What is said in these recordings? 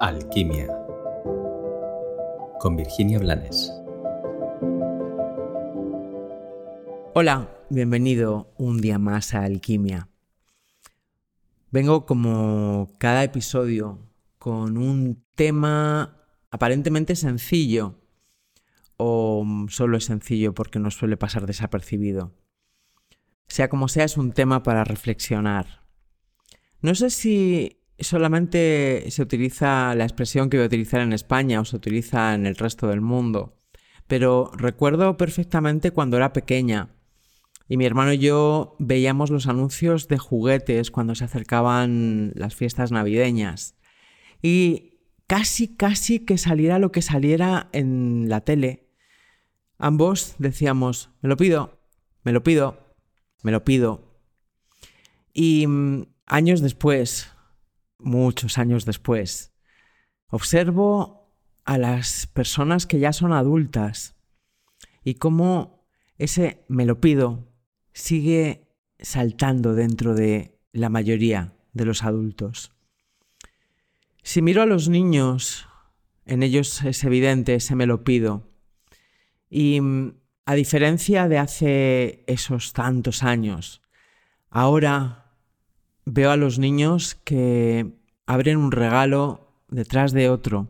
Alquimia con Virginia Blanes. Hola, bienvenido un día más a Alquimia. Vengo como cada episodio con un tema aparentemente sencillo, o solo es sencillo porque no suele pasar desapercibido. Sea como sea, es un tema para reflexionar. No sé si solamente se utiliza la expresión que voy a utilizar en España o se utiliza en el resto del mundo, pero recuerdo perfectamente cuando era pequeña y mi hermano y yo veíamos los anuncios de juguetes cuando se acercaban las fiestas navideñas. Y casi, casi que saliera lo que saliera en la tele, ambos decíamos, me lo pido, me lo pido, me lo pido. Y mm, años después, muchos años después, observo a las personas que ya son adultas y cómo ese me lo pido sigue saltando dentro de la mayoría de los adultos. Si miro a los niños, en ellos es evidente ese me lo pido. Y a diferencia de hace esos tantos años, ahora veo a los niños que abren un regalo detrás de otro,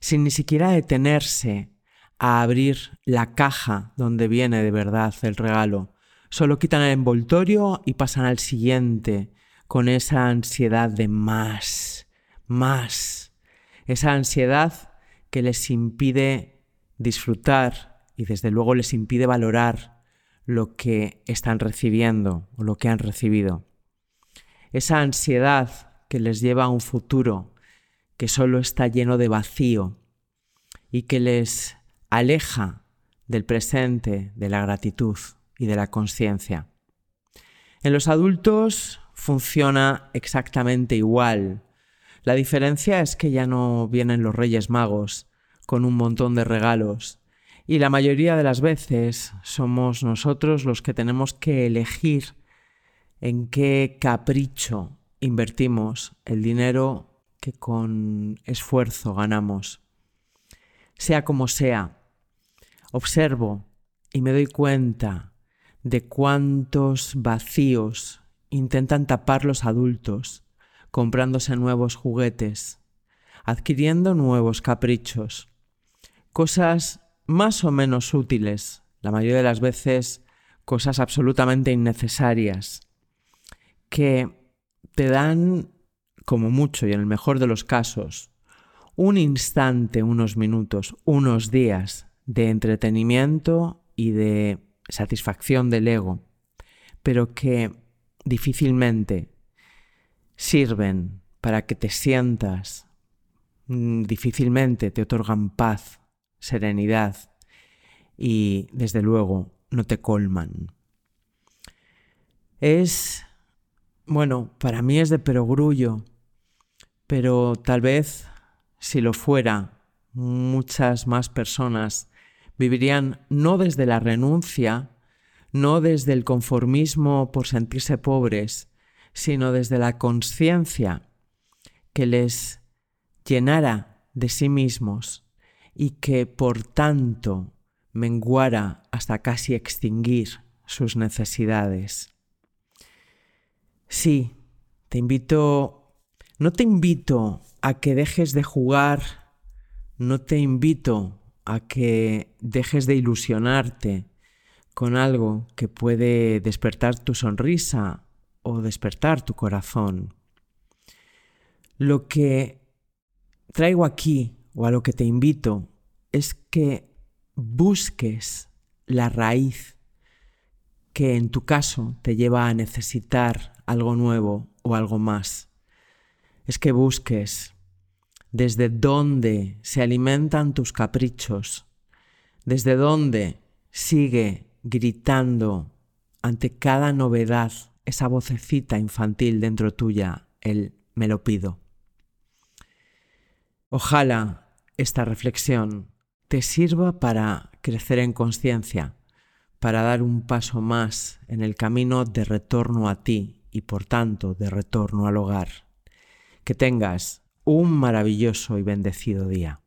sin ni siquiera detenerse a abrir la caja donde viene de verdad el regalo. Solo quitan el envoltorio y pasan al siguiente con esa ansiedad de más, más. Esa ansiedad que les impide disfrutar y desde luego les impide valorar lo que están recibiendo o lo que han recibido esa ansiedad que les lleva a un futuro que solo está lleno de vacío y que les aleja del presente, de la gratitud y de la conciencia. En los adultos funciona exactamente igual. La diferencia es que ya no vienen los Reyes Magos con un montón de regalos y la mayoría de las veces somos nosotros los que tenemos que elegir en qué capricho invertimos el dinero que con esfuerzo ganamos. Sea como sea, observo y me doy cuenta de cuántos vacíos intentan tapar los adultos comprándose nuevos juguetes, adquiriendo nuevos caprichos, cosas más o menos útiles, la mayoría de las veces cosas absolutamente innecesarias que te dan, como mucho y en el mejor de los casos, un instante, unos minutos, unos días de entretenimiento y de satisfacción del ego, pero que difícilmente sirven para que te sientas, mm, difícilmente te otorgan paz, serenidad y, desde luego, no te colman. Es bueno, para mí es de perogrullo, pero tal vez si lo fuera, muchas más personas vivirían no desde la renuncia, no desde el conformismo por sentirse pobres, sino desde la conciencia que les llenara de sí mismos y que por tanto menguara hasta casi extinguir sus necesidades. Sí, te invito, no te invito a que dejes de jugar, no te invito a que dejes de ilusionarte con algo que puede despertar tu sonrisa o despertar tu corazón. Lo que traigo aquí o a lo que te invito es que busques la raíz que en tu caso te lleva a necesitar algo nuevo o algo más. Es que busques desde dónde se alimentan tus caprichos, desde dónde sigue gritando ante cada novedad esa vocecita infantil dentro tuya, el me lo pido. Ojalá esta reflexión te sirva para crecer en conciencia para dar un paso más en el camino de retorno a ti y por tanto de retorno al hogar. Que tengas un maravilloso y bendecido día.